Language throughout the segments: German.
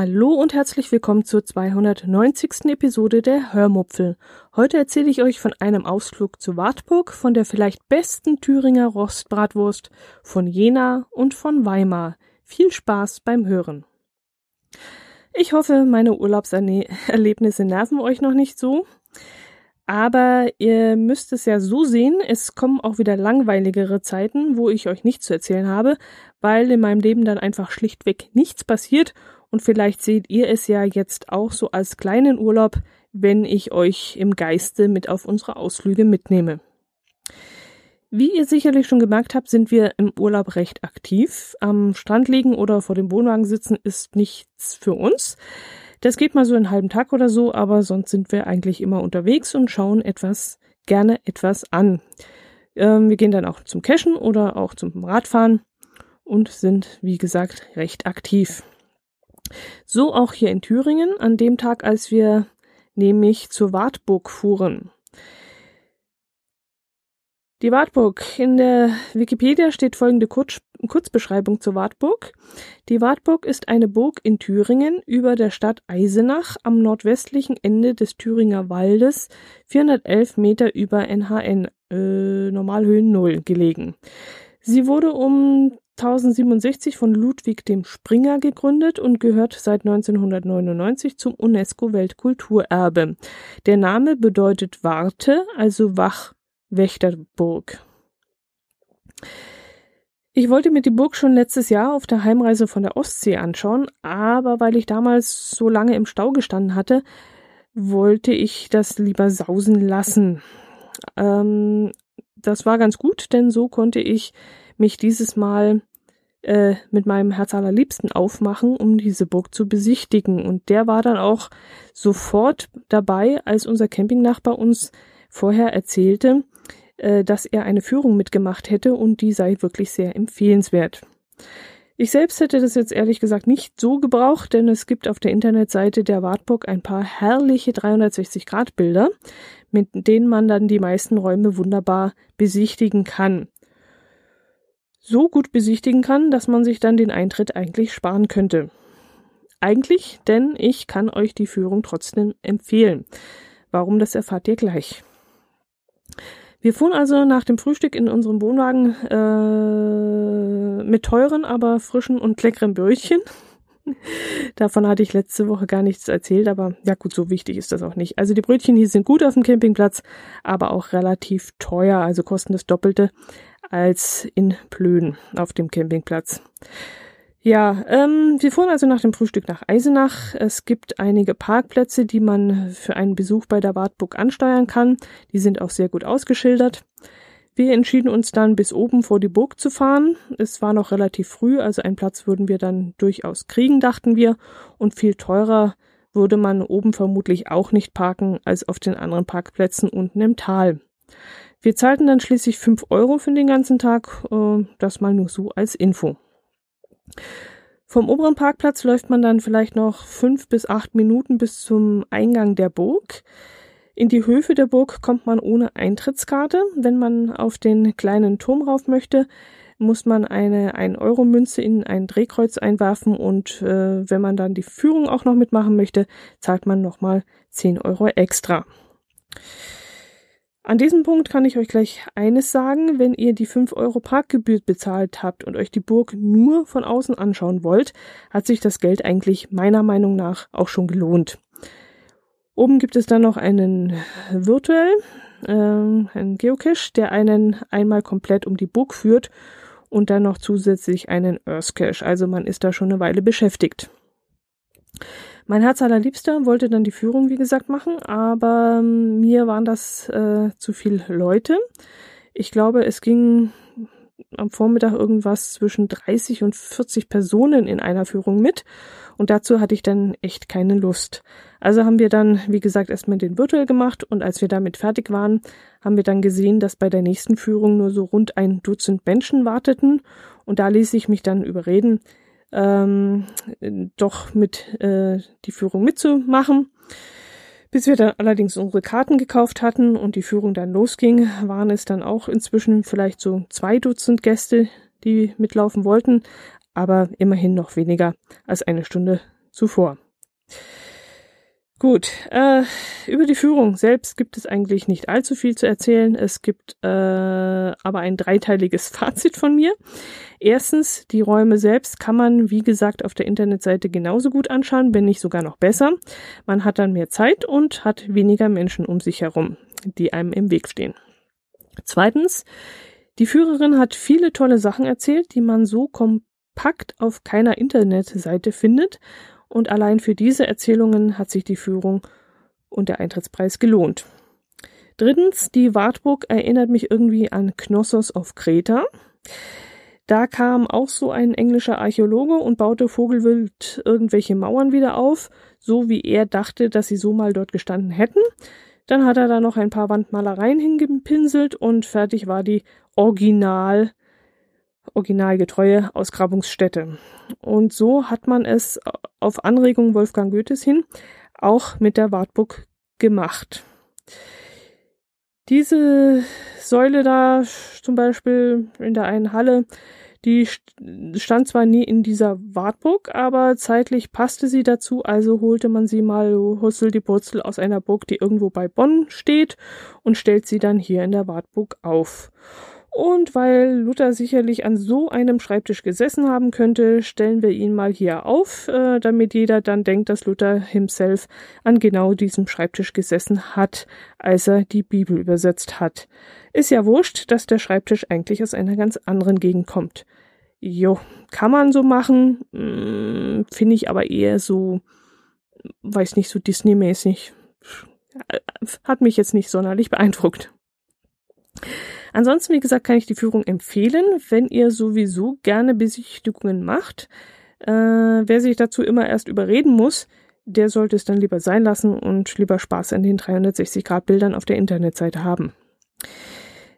Hallo und herzlich willkommen zur 290. Episode der Hörmupfel. Heute erzähle ich euch von einem Ausflug zu Wartburg, von der vielleicht besten Thüringer Rostbratwurst, von Jena und von Weimar. Viel Spaß beim Hören. Ich hoffe, meine Urlaubserlebnisse nerven euch noch nicht so. Aber ihr müsst es ja so sehen, es kommen auch wieder langweiligere Zeiten, wo ich euch nichts zu erzählen habe, weil in meinem Leben dann einfach schlichtweg nichts passiert und vielleicht seht ihr es ja jetzt auch so als kleinen Urlaub, wenn ich euch im Geiste mit auf unsere Ausflüge mitnehme. Wie ihr sicherlich schon gemerkt habt, sind wir im Urlaub recht aktiv. Am Strand liegen oder vor dem Wohnwagen sitzen ist nichts für uns. Das geht mal so einen halben Tag oder so, aber sonst sind wir eigentlich immer unterwegs und schauen etwas, gerne etwas an. Ähm, wir gehen dann auch zum Cashen oder auch zum Radfahren und sind, wie gesagt, recht aktiv. So auch hier in Thüringen an dem Tag, als wir nämlich zur Wartburg fuhren. Die Wartburg. In der Wikipedia steht folgende Kurz Kurzbeschreibung zur Wartburg. Die Wartburg ist eine Burg in Thüringen über der Stadt Eisenach am nordwestlichen Ende des Thüringer Waldes, 411 Meter über NHN, äh, Normalhöhen 0, gelegen. Sie wurde um 1067 von Ludwig dem Springer gegründet und gehört seit 1999 zum UNESCO-Weltkulturerbe. Der Name bedeutet Warte, also Wachwächterburg. Ich wollte mir die Burg schon letztes Jahr auf der Heimreise von der Ostsee anschauen, aber weil ich damals so lange im Stau gestanden hatte, wollte ich das lieber sausen lassen. Ähm, das war ganz gut, denn so konnte ich mich dieses Mal äh, mit meinem Herz allerliebsten aufmachen, um diese Burg zu besichtigen. Und der war dann auch sofort dabei, als unser Campingnachbar uns vorher erzählte, äh, dass er eine Führung mitgemacht hätte und die sei wirklich sehr empfehlenswert. Ich selbst hätte das jetzt ehrlich gesagt nicht so gebraucht, denn es gibt auf der Internetseite der Wartburg ein paar herrliche 360-Grad-Bilder, mit denen man dann die meisten Räume wunderbar besichtigen kann so gut besichtigen kann, dass man sich dann den Eintritt eigentlich sparen könnte. Eigentlich, denn ich kann euch die Führung trotzdem empfehlen. Warum, das erfahrt ihr gleich. Wir fuhren also nach dem Frühstück in unserem Wohnwagen äh, mit teuren, aber frischen und leckeren Brötchen. Davon hatte ich letzte Woche gar nichts erzählt, aber ja gut, so wichtig ist das auch nicht. Also die Brötchen hier sind gut auf dem Campingplatz, aber auch relativ teuer, also kosten das Doppelte als in Plön auf dem Campingplatz. Ja, ähm, wir fuhren also nach dem Frühstück nach Eisenach. Es gibt einige Parkplätze, die man für einen Besuch bei der Wartburg ansteuern kann. Die sind auch sehr gut ausgeschildert. Wir entschieden uns dann bis oben vor die Burg zu fahren. Es war noch relativ früh, also einen Platz würden wir dann durchaus kriegen, dachten wir. Und viel teurer würde man oben vermutlich auch nicht parken als auf den anderen Parkplätzen unten im Tal. Wir zahlten dann schließlich fünf Euro für den ganzen Tag, äh, das mal nur so als Info. Vom oberen Parkplatz läuft man dann vielleicht noch fünf bis acht Minuten bis zum Eingang der Burg. In die Höfe der Burg kommt man ohne Eintrittskarte. Wenn man auf den kleinen Turm rauf möchte, muss man eine 1-Euro-Münze in ein Drehkreuz einwerfen und äh, wenn man dann die Führung auch noch mitmachen möchte, zahlt man nochmal 10 Euro extra. An diesem Punkt kann ich euch gleich eines sagen, wenn ihr die 5 Euro Parkgebühr bezahlt habt und euch die Burg nur von außen anschauen wollt, hat sich das Geld eigentlich meiner Meinung nach auch schon gelohnt. Oben gibt es dann noch einen virtuell, äh, einen Geocache, der einen einmal komplett um die Burg führt und dann noch zusätzlich einen Earth Cache. Also man ist da schon eine Weile beschäftigt. Mein Herz allerliebster wollte dann die Führung, wie gesagt, machen, aber ähm, mir waren das äh, zu viele Leute. Ich glaube, es ging am Vormittag irgendwas zwischen 30 und 40 Personen in einer Führung mit. Und dazu hatte ich dann echt keine Lust. Also haben wir dann, wie gesagt, erstmal den Virtual gemacht und als wir damit fertig waren, haben wir dann gesehen, dass bei der nächsten Führung nur so rund ein Dutzend Menschen warteten. Und da ließ ich mich dann überreden, ähm, doch mit äh, die Führung mitzumachen. Bis wir dann allerdings unsere Karten gekauft hatten und die Führung dann losging, waren es dann auch inzwischen vielleicht so zwei Dutzend Gäste, die mitlaufen wollten, aber immerhin noch weniger als eine Stunde zuvor. Gut, äh, über die Führung selbst gibt es eigentlich nicht allzu viel zu erzählen. Es gibt äh, aber ein dreiteiliges Fazit von mir. Erstens, die Räume selbst kann man, wie gesagt, auf der Internetseite genauso gut anschauen, wenn nicht sogar noch besser. Man hat dann mehr Zeit und hat weniger Menschen um sich herum, die einem im Weg stehen. Zweitens, die Führerin hat viele tolle Sachen erzählt, die man so kompakt auf keiner Internetseite findet und allein für diese Erzählungen hat sich die Führung und der Eintrittspreis gelohnt. Drittens, die Wartburg erinnert mich irgendwie an Knossos auf Kreta. Da kam auch so ein englischer Archäologe und baute vogelwild irgendwelche Mauern wieder auf, so wie er dachte, dass sie so mal dort gestanden hätten. Dann hat er da noch ein paar Wandmalereien hingepinselt und fertig war die Original originalgetreue Ausgrabungsstätte. Und so hat man es auf Anregung Wolfgang Goethes hin auch mit der Wartburg gemacht. Diese Säule da zum Beispiel in der einen Halle, die stand zwar nie in dieser Wartburg, aber zeitlich passte sie dazu, also holte man sie mal Hussel die Purzel aus einer Burg, die irgendwo bei Bonn steht und stellt sie dann hier in der Wartburg auf. Und weil Luther sicherlich an so einem Schreibtisch gesessen haben könnte, stellen wir ihn mal hier auf, äh, damit jeder dann denkt, dass Luther himself an genau diesem Schreibtisch gesessen hat, als er die Bibel übersetzt hat. Ist ja wurscht, dass der Schreibtisch eigentlich aus einer ganz anderen Gegend kommt. Jo, kann man so machen, hm, finde ich aber eher so, weiß nicht, so Disney-mäßig. Hat mich jetzt nicht sonderlich beeindruckt. Ansonsten, wie gesagt, kann ich die Führung empfehlen, wenn ihr sowieso gerne Besichtigungen macht. Äh, wer sich dazu immer erst überreden muss, der sollte es dann lieber sein lassen und lieber Spaß an den 360-Grad-Bildern auf der Internetseite haben.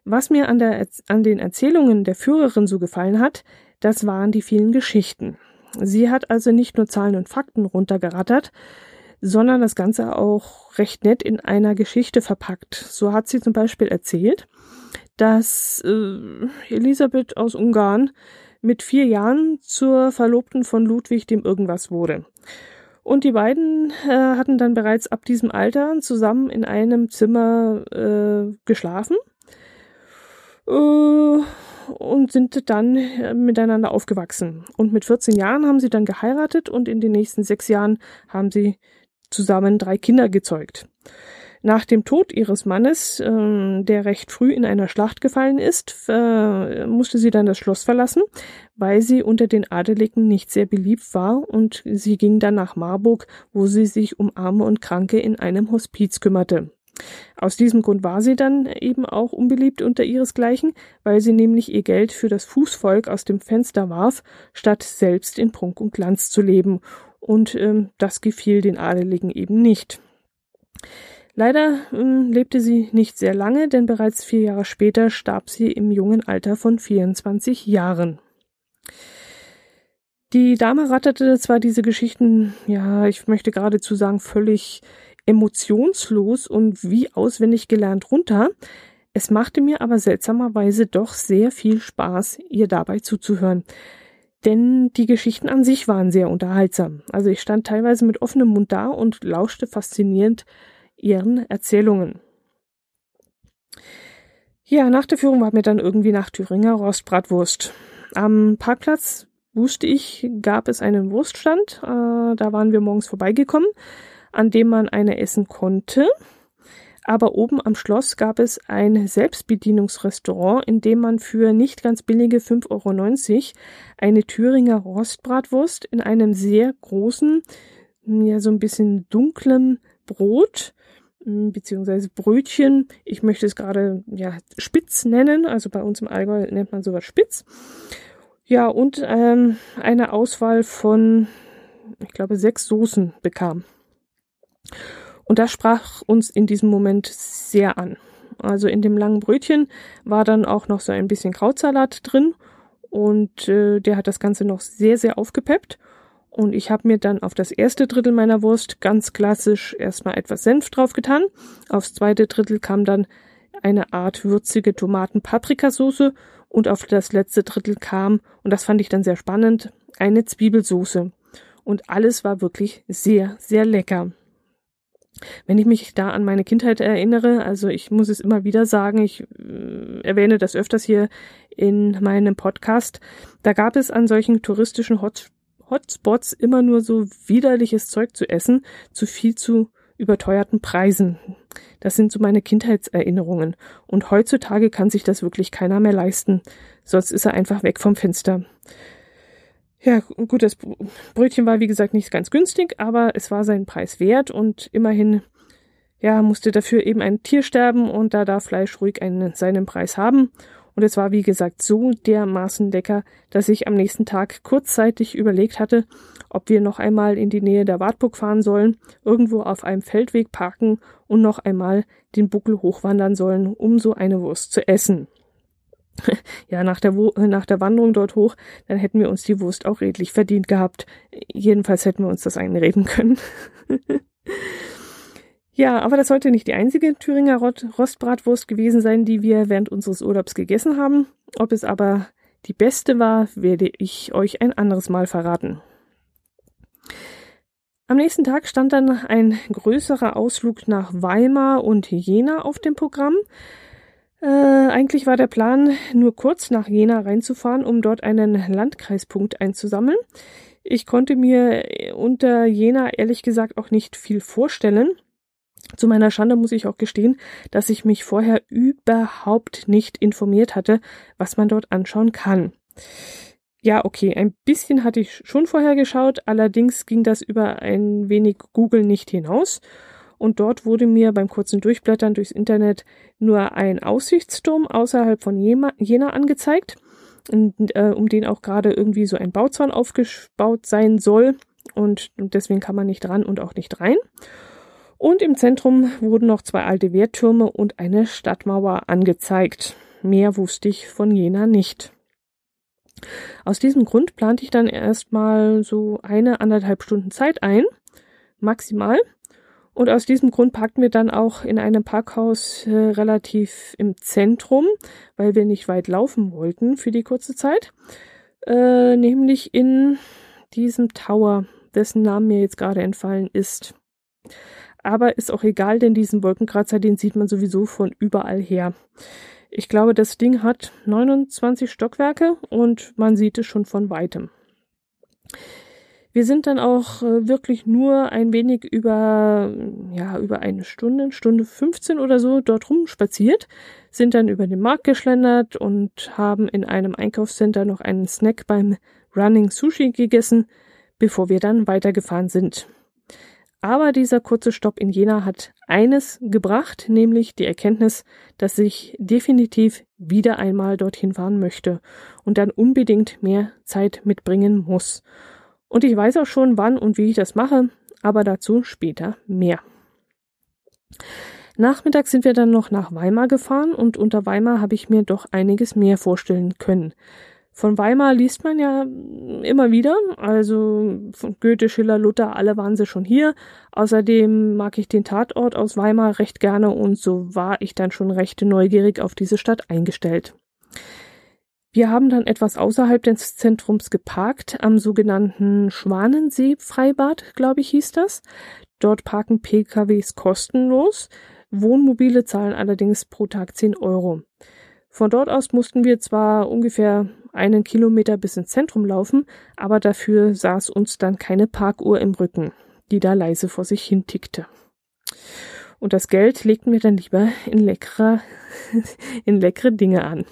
Was mir an, der, an den Erzählungen der Führerin so gefallen hat, das waren die vielen Geschichten. Sie hat also nicht nur Zahlen und Fakten runtergerattert, sondern das Ganze auch recht nett in einer Geschichte verpackt. So hat sie zum Beispiel erzählt, dass äh, Elisabeth aus Ungarn mit vier Jahren zur Verlobten von Ludwig dem irgendwas wurde. Und die beiden äh, hatten dann bereits ab diesem Alter zusammen in einem Zimmer äh, geschlafen äh, und sind dann äh, miteinander aufgewachsen. Und mit 14 Jahren haben sie dann geheiratet und in den nächsten sechs Jahren haben sie zusammen drei Kinder gezeugt. Nach dem Tod ihres Mannes, äh, der recht früh in einer Schlacht gefallen ist, äh, musste sie dann das Schloss verlassen, weil sie unter den Adeligen nicht sehr beliebt war und sie ging dann nach Marburg, wo sie sich um Arme und Kranke in einem Hospiz kümmerte. Aus diesem Grund war sie dann eben auch unbeliebt unter ihresgleichen, weil sie nämlich ihr Geld für das Fußvolk aus dem Fenster warf, statt selbst in Prunk und Glanz zu leben. Und ähm, das gefiel den Adeligen eben nicht. Leider ähm, lebte sie nicht sehr lange, denn bereits vier Jahre später starb sie im jungen Alter von 24 Jahren. Die Dame ratterte zwar diese Geschichten, ja, ich möchte geradezu sagen, völlig emotionslos und wie auswendig gelernt runter. Es machte mir aber seltsamerweise doch sehr viel Spaß, ihr dabei zuzuhören. Denn die Geschichten an sich waren sehr unterhaltsam. Also ich stand teilweise mit offenem Mund da und lauschte faszinierend ihren Erzählungen. Ja, nach der Führung war mir dann irgendwie nach Thüringer Rostbratwurst. Am Parkplatz wusste ich, gab es einen Wurststand. Äh, da waren wir morgens vorbeigekommen, an dem man eine essen konnte. Aber oben am Schloss gab es ein Selbstbedienungsrestaurant, in dem man für nicht ganz billige 5,90 Euro eine Thüringer Rostbratwurst in einem sehr großen, ja so ein bisschen dunklen Brot beziehungsweise Brötchen. Ich möchte es gerade ja spitz nennen, also bei uns im Allgäu nennt man sowas spitz. Ja, und ähm, eine Auswahl von, ich glaube, sechs Soßen bekam. Und das sprach uns in diesem Moment sehr an. Also in dem langen Brötchen war dann auch noch so ein bisschen Krautsalat drin und äh, der hat das Ganze noch sehr, sehr aufgepeppt. Und ich habe mir dann auf das erste Drittel meiner Wurst ganz klassisch erstmal etwas Senf draufgetan. Aufs zweite Drittel kam dann eine Art würzige Tomaten-Paprikasauce und auf das letzte Drittel kam, und das fand ich dann sehr spannend, eine Zwiebelsoße. Und alles war wirklich sehr, sehr lecker. Wenn ich mich da an meine Kindheit erinnere, also ich muss es immer wieder sagen, ich äh, erwähne das öfters hier in meinem Podcast, da gab es an solchen touristischen Hot Hotspots immer nur so widerliches Zeug zu essen, zu viel zu überteuerten Preisen. Das sind so meine Kindheitserinnerungen. Und heutzutage kann sich das wirklich keiner mehr leisten. Sonst ist er einfach weg vom Fenster. Ja, gut, das Brötchen war wie gesagt nicht ganz günstig, aber es war seinen Preis wert und immerhin, ja, musste dafür eben ein Tier sterben und da darf Fleisch ruhig einen, seinen Preis haben. Und es war wie gesagt so dermaßen lecker, dass ich am nächsten Tag kurzzeitig überlegt hatte, ob wir noch einmal in die Nähe der Wartburg fahren sollen, irgendwo auf einem Feldweg parken und noch einmal den Buckel hochwandern sollen, um so eine Wurst zu essen. ja, nach der, nach der Wanderung dort hoch, dann hätten wir uns die Wurst auch redlich verdient gehabt. Jedenfalls hätten wir uns das einreden können. ja, aber das sollte nicht die einzige Thüringer Rostbratwurst gewesen sein, die wir während unseres Urlaubs gegessen haben. Ob es aber die beste war, werde ich euch ein anderes Mal verraten. Am nächsten Tag stand dann ein größerer Ausflug nach Weimar und Jena auf dem Programm. Äh, eigentlich war der Plan, nur kurz nach Jena reinzufahren, um dort einen Landkreispunkt einzusammeln. Ich konnte mir unter Jena ehrlich gesagt auch nicht viel vorstellen. Zu meiner Schande muss ich auch gestehen, dass ich mich vorher überhaupt nicht informiert hatte, was man dort anschauen kann. Ja, okay, ein bisschen hatte ich schon vorher geschaut, allerdings ging das über ein wenig Google nicht hinaus und dort wurde mir beim kurzen Durchblättern durchs Internet nur ein Aussichtsturm außerhalb von Jena angezeigt, äh, um den auch gerade irgendwie so ein Bauzaun aufgebaut sein soll und, und deswegen kann man nicht ran und auch nicht rein. Und im Zentrum wurden noch zwei alte Wehrtürme und eine Stadtmauer angezeigt. Mehr wusste ich von Jena nicht. Aus diesem Grund plante ich dann erstmal so eine anderthalb Stunden Zeit ein, maximal, und aus diesem Grund parkten wir dann auch in einem Parkhaus äh, relativ im Zentrum, weil wir nicht weit laufen wollten für die kurze Zeit. Äh, nämlich in diesem Tower, dessen Name mir jetzt gerade entfallen ist. Aber ist auch egal, denn diesen Wolkenkratzer, den sieht man sowieso von überall her. Ich glaube, das Ding hat 29 Stockwerke und man sieht es schon von weitem. Wir sind dann auch äh, wirklich nur ein wenig über, ja, über eine Stunde, Stunde 15 oder so dort rum spaziert, sind dann über den Markt geschlendert und haben in einem Einkaufscenter noch einen Snack beim Running Sushi gegessen, bevor wir dann weitergefahren sind. Aber dieser kurze Stopp in Jena hat eines gebracht, nämlich die Erkenntnis, dass ich definitiv wieder einmal dorthin fahren möchte und dann unbedingt mehr Zeit mitbringen muss. Und ich weiß auch schon, wann und wie ich das mache, aber dazu später mehr. Nachmittags sind wir dann noch nach Weimar gefahren und unter Weimar habe ich mir doch einiges mehr vorstellen können. Von Weimar liest man ja immer wieder, also von Goethe, Schiller, Luther, alle waren sie schon hier. Außerdem mag ich den Tatort aus Weimar recht gerne und so war ich dann schon recht neugierig auf diese Stadt eingestellt. Wir haben dann etwas außerhalb des Zentrums geparkt, am sogenannten Schwanensee-Freibad, glaube ich, hieß das. Dort parken PKWs kostenlos. Wohnmobile zahlen allerdings pro Tag 10 Euro. Von dort aus mussten wir zwar ungefähr einen Kilometer bis ins Zentrum laufen, aber dafür saß uns dann keine Parkuhr im Rücken, die da leise vor sich hin tickte. Und das Geld legten wir dann lieber in leckere, in leckere Dinge an.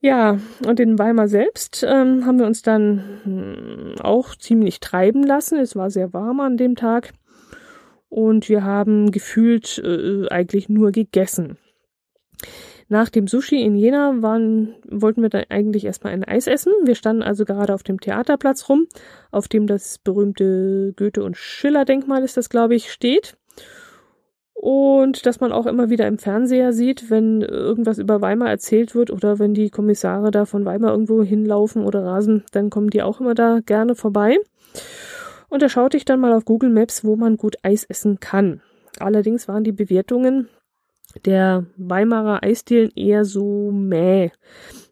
Ja, und in Weimar selbst ähm, haben wir uns dann hm, auch ziemlich treiben lassen. Es war sehr warm an dem Tag. und wir haben gefühlt äh, eigentlich nur gegessen. Nach dem Sushi in Jena waren, wollten wir dann eigentlich erstmal ein Eis essen. Wir standen also gerade auf dem Theaterplatz rum, auf dem das berühmte Goethe- und Schiller-Denkmal ist das, glaube ich, steht. Und dass man auch immer wieder im Fernseher sieht, wenn irgendwas über Weimar erzählt wird oder wenn die Kommissare da von Weimar irgendwo hinlaufen oder rasen, dann kommen die auch immer da gerne vorbei. Und da schaute ich dann mal auf Google Maps, wo man gut Eis essen kann. Allerdings waren die Bewertungen der Weimarer Eisdielen eher so mäh.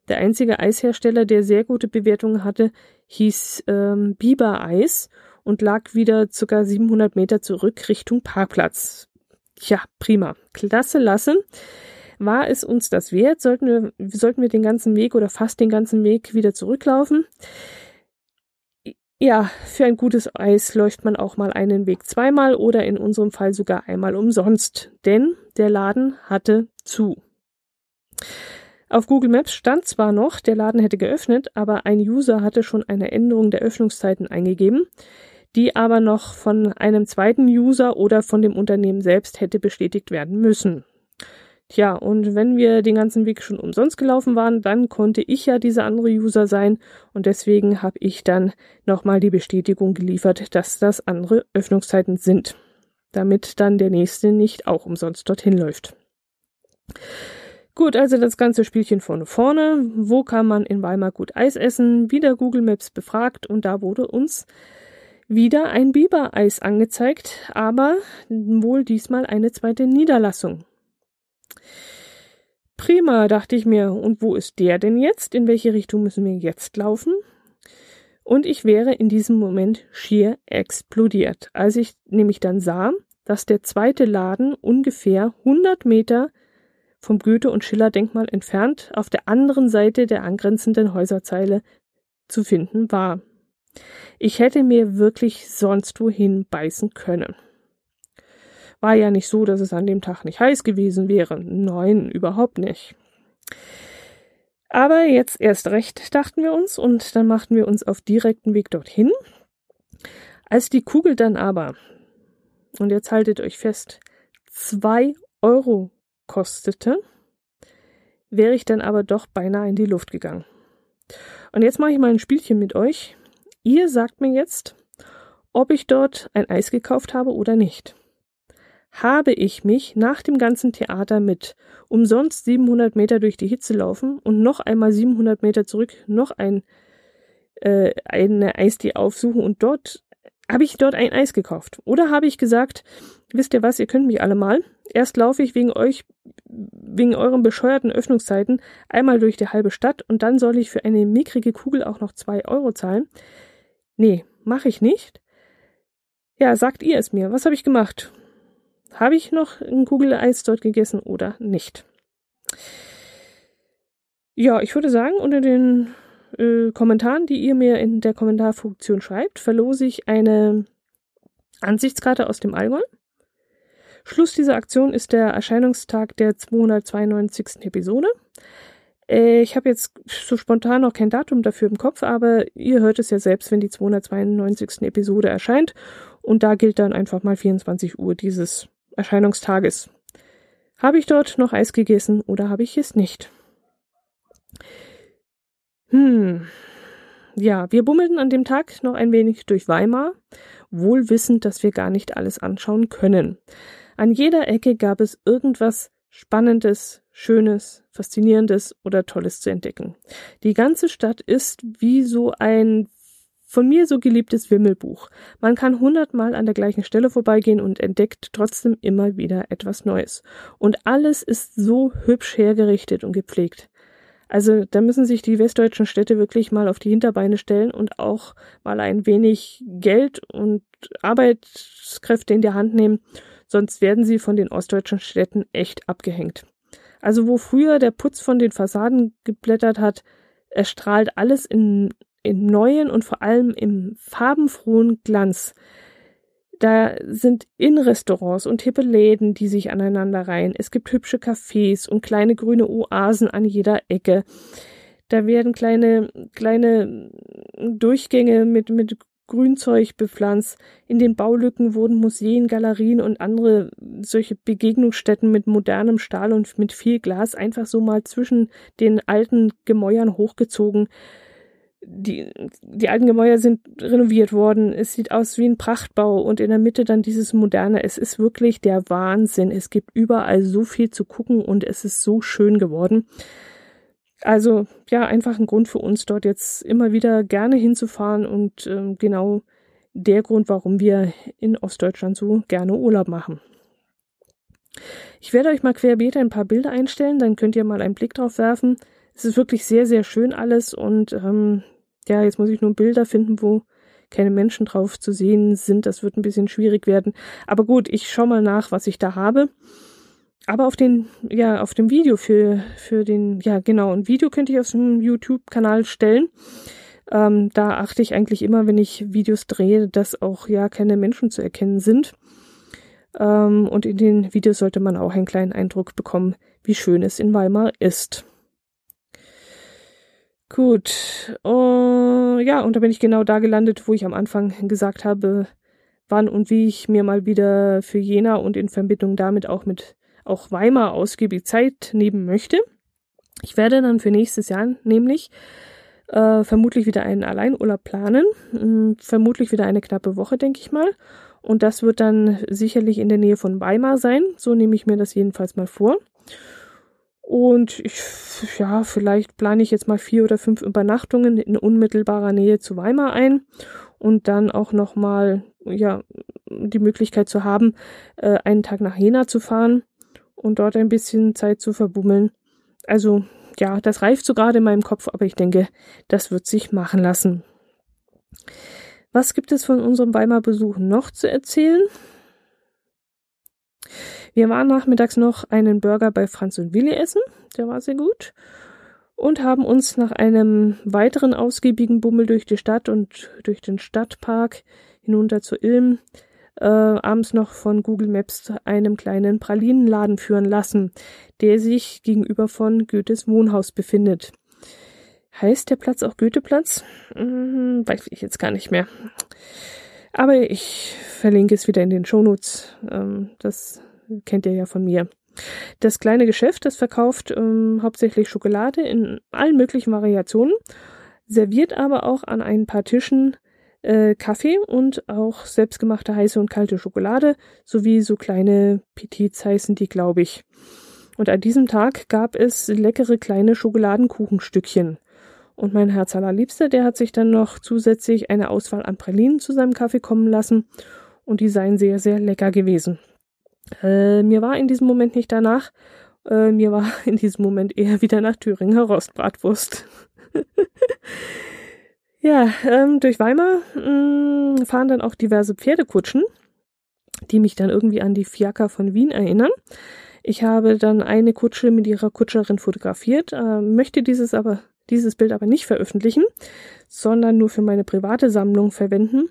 Der einzige Eishersteller, der sehr gute Bewertungen hatte, hieß ähm, Biber Eis und lag wieder ca. 700 Meter zurück Richtung Parkplatz. Ja, prima. Klasse lassen. War es uns das wert? Sollten wir, sollten wir den ganzen Weg oder fast den ganzen Weg wieder zurücklaufen? Ja, für ein gutes Eis läuft man auch mal einen Weg zweimal oder in unserem Fall sogar einmal umsonst, denn der Laden hatte zu. Auf Google Maps stand zwar noch, der Laden hätte geöffnet, aber ein User hatte schon eine Änderung der Öffnungszeiten eingegeben, die aber noch von einem zweiten User oder von dem Unternehmen selbst hätte bestätigt werden müssen. Tja, und wenn wir den ganzen Weg schon umsonst gelaufen waren, dann konnte ich ja dieser andere User sein und deswegen habe ich dann nochmal die Bestätigung geliefert, dass das andere Öffnungszeiten sind, damit dann der nächste nicht auch umsonst dorthin läuft. Gut, also das ganze Spielchen von vorne. Wo kann man in Weimar gut Eis essen? Wieder Google Maps befragt und da wurde uns wieder ein Biber-Eis angezeigt, aber wohl diesmal eine zweite Niederlassung. Prima, dachte ich mir. Und wo ist der denn jetzt? In welche Richtung müssen wir jetzt laufen? Und ich wäre in diesem Moment schier explodiert, als ich nämlich dann sah, dass der zweite Laden ungefähr 100 Meter vom Goethe- und Schiller-Denkmal entfernt auf der anderen Seite der angrenzenden Häuserzeile zu finden war. Ich hätte mir wirklich sonst wohin beißen können. War ja nicht so, dass es an dem Tag nicht heiß gewesen wäre. Nein, überhaupt nicht. Aber jetzt erst recht, dachten wir uns, und dann machten wir uns auf direkten Weg dorthin. Als die Kugel dann aber, und jetzt haltet euch fest, zwei Euro kostete, wäre ich dann aber doch beinahe in die Luft gegangen. Und jetzt mache ich mal ein Spielchen mit euch. Ihr sagt mir jetzt, ob ich dort ein Eis gekauft habe oder nicht habe ich mich nach dem ganzen Theater mit umsonst 700 Meter durch die Hitze laufen und noch einmal 700 Meter zurück noch ein äh, eine Eisdee aufsuchen und dort habe ich dort ein Eis gekauft. Oder habe ich gesagt, wisst ihr was, ihr könnt mich alle mal. Erst laufe ich wegen euch, wegen euren bescheuerten Öffnungszeiten einmal durch die halbe Stadt und dann soll ich für eine mickrige Kugel auch noch zwei Euro zahlen. Nee, mache ich nicht. Ja, sagt ihr es mir. Was habe ich gemacht? Habe ich noch ein Kugeleis dort gegessen oder nicht? Ja, ich würde sagen, unter den äh, Kommentaren, die ihr mir in der Kommentarfunktion schreibt, verlose ich eine Ansichtskarte aus dem Allgäu. Schluss dieser Aktion ist der Erscheinungstag der 292. Episode. Äh, ich habe jetzt so spontan noch kein Datum dafür im Kopf, aber ihr hört es ja selbst, wenn die 292. Episode erscheint. Und da gilt dann einfach mal 24 Uhr dieses Erscheinungstages. Habe ich dort noch Eis gegessen oder habe ich es nicht? Hm. Ja, wir bummelten an dem Tag noch ein wenig durch Weimar, wohl wissend, dass wir gar nicht alles anschauen können. An jeder Ecke gab es irgendwas Spannendes, Schönes, Faszinierendes oder Tolles zu entdecken. Die ganze Stadt ist wie so ein von mir so geliebtes Wimmelbuch. Man kann hundertmal an der gleichen Stelle vorbeigehen und entdeckt trotzdem immer wieder etwas Neues. Und alles ist so hübsch hergerichtet und gepflegt. Also da müssen sich die westdeutschen Städte wirklich mal auf die Hinterbeine stellen und auch mal ein wenig Geld und Arbeitskräfte in die Hand nehmen, sonst werden sie von den ostdeutschen Städten echt abgehängt. Also wo früher der Putz von den Fassaden geblättert hat, erstrahlt alles in im neuen und vor allem im farbenfrohen Glanz. Da sind Innenrestaurants und hippe Läden, die sich aneinander reihen. Es gibt hübsche Cafés und kleine grüne Oasen an jeder Ecke. Da werden kleine, kleine Durchgänge mit, mit Grünzeug bepflanzt. In den Baulücken wurden Museen, Galerien und andere solche Begegnungsstätten mit modernem Stahl und mit viel Glas einfach so mal zwischen den alten Gemäuern hochgezogen. Die, die alten Gemäuer sind renoviert worden. Es sieht aus wie ein Prachtbau und in der Mitte dann dieses moderne. Es ist wirklich der Wahnsinn. Es gibt überall so viel zu gucken und es ist so schön geworden. Also ja, einfach ein Grund für uns dort jetzt immer wieder gerne hinzufahren und ähm, genau der Grund, warum wir in Ostdeutschland so gerne Urlaub machen. Ich werde euch mal querbeet ein paar Bilder einstellen, dann könnt ihr mal einen Blick drauf werfen. Es ist wirklich sehr, sehr schön alles und ähm, ja, jetzt muss ich nur Bilder finden, wo keine Menschen drauf zu sehen sind. Das wird ein bisschen schwierig werden. Aber gut, ich schaue mal nach, was ich da habe aber auf den, ja, auf dem Video für, für den, ja, genau, ein Video könnte ich auf dem YouTube-Kanal stellen. Ähm, da achte ich eigentlich immer, wenn ich Videos drehe, dass auch ja keine Menschen zu erkennen sind. Ähm, und in den Videos sollte man auch einen kleinen Eindruck bekommen, wie schön es in Weimar ist. Gut. Uh, ja, und da bin ich genau da gelandet, wo ich am Anfang gesagt habe, wann und wie ich mir mal wieder für Jena und in Verbindung damit auch mit auch Weimar ausgiebig Zeit nehmen möchte. Ich werde dann für nächstes Jahr nämlich äh, vermutlich wieder einen Alleinurlaub planen. Hm, vermutlich wieder eine knappe Woche, denke ich mal. Und das wird dann sicherlich in der Nähe von Weimar sein. So nehme ich mir das jedenfalls mal vor. Und ich, ja, vielleicht plane ich jetzt mal vier oder fünf Übernachtungen in unmittelbarer Nähe zu Weimar ein und dann auch nochmal, ja, die Möglichkeit zu haben, äh, einen Tag nach Jena zu fahren und dort ein bisschen Zeit zu verbummeln. Also ja, das reift so gerade in meinem Kopf, aber ich denke, das wird sich machen lassen. Was gibt es von unserem Weimar Besuch noch zu erzählen? Wir waren nachmittags noch einen Burger bei Franz und Willi essen, der war sehr gut, und haben uns nach einem weiteren ausgiebigen Bummel durch die Stadt und durch den Stadtpark hinunter zur Ilm äh, abends noch von Google Maps einem kleinen Pralinenladen führen lassen, der sich gegenüber von Goethes Wohnhaus befindet. Heißt der Platz auch Goetheplatz? Hm, weiß ich jetzt gar nicht mehr. Aber ich verlinke es wieder in den Shownotes. Ähm, das kennt ihr ja von mir. Das kleine Geschäft, das verkauft ähm, hauptsächlich Schokolade in allen möglichen Variationen, serviert aber auch an ein paar Tischen äh, Kaffee und auch selbstgemachte heiße und kalte Schokolade sowie so kleine Petits heißen die, glaube ich. Und an diesem Tag gab es leckere kleine Schokoladenkuchenstückchen. Und mein Herz allerliebster, der hat sich dann noch zusätzlich eine Auswahl an Pralinen zu seinem Kaffee kommen lassen und die seien sehr, sehr lecker gewesen. Äh, mir war in diesem Moment nicht danach, äh, mir war in diesem Moment eher wieder nach Thüringer Rostbratwurst. Ja, ähm, durch Weimar mh, mm, fahren dann auch diverse Pferdekutschen, die mich dann irgendwie an die Fiaker von Wien erinnern. Ich habe dann eine Kutsche mit ihrer Kutscherin fotografiert, äh, möchte dieses aber dieses Bild aber nicht veröffentlichen, sondern nur für meine private Sammlung verwenden.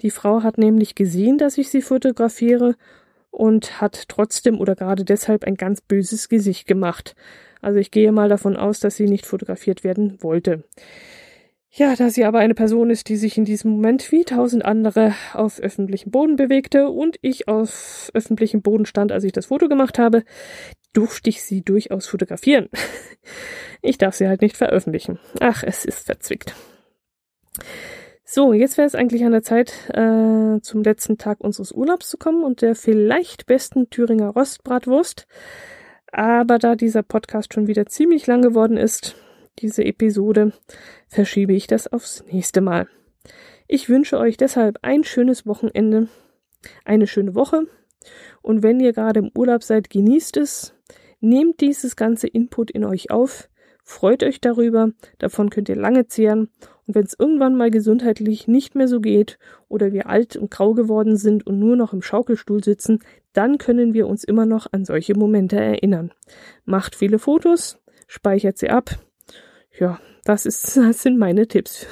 Die Frau hat nämlich gesehen, dass ich sie fotografiere und hat trotzdem oder gerade deshalb ein ganz böses Gesicht gemacht. Also ich gehe mal davon aus, dass sie nicht fotografiert werden wollte. Ja, da sie aber eine Person ist, die sich in diesem Moment wie tausend andere auf öffentlichem Boden bewegte und ich auf öffentlichem Boden stand, als ich das Foto gemacht habe, durfte ich sie durchaus fotografieren. Ich darf sie halt nicht veröffentlichen. Ach, es ist verzwickt. So, jetzt wäre es eigentlich an der Zeit, äh, zum letzten Tag unseres Urlaubs zu kommen und der vielleicht besten Thüringer Rostbratwurst. Aber da dieser Podcast schon wieder ziemlich lang geworden ist, diese Episode, verschiebe ich das aufs nächste Mal. Ich wünsche euch deshalb ein schönes Wochenende, eine schöne Woche. Und wenn ihr gerade im Urlaub seid, genießt es, nehmt dieses ganze Input in euch auf, freut euch darüber, davon könnt ihr lange zehren und wenn es irgendwann mal gesundheitlich nicht mehr so geht oder wir alt und grau geworden sind und nur noch im Schaukelstuhl sitzen, dann können wir uns immer noch an solche Momente erinnern. Macht viele Fotos, speichert sie ab, ja, das, ist, das sind meine Tipps.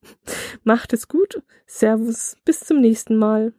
Macht es gut. Servus. Bis zum nächsten Mal.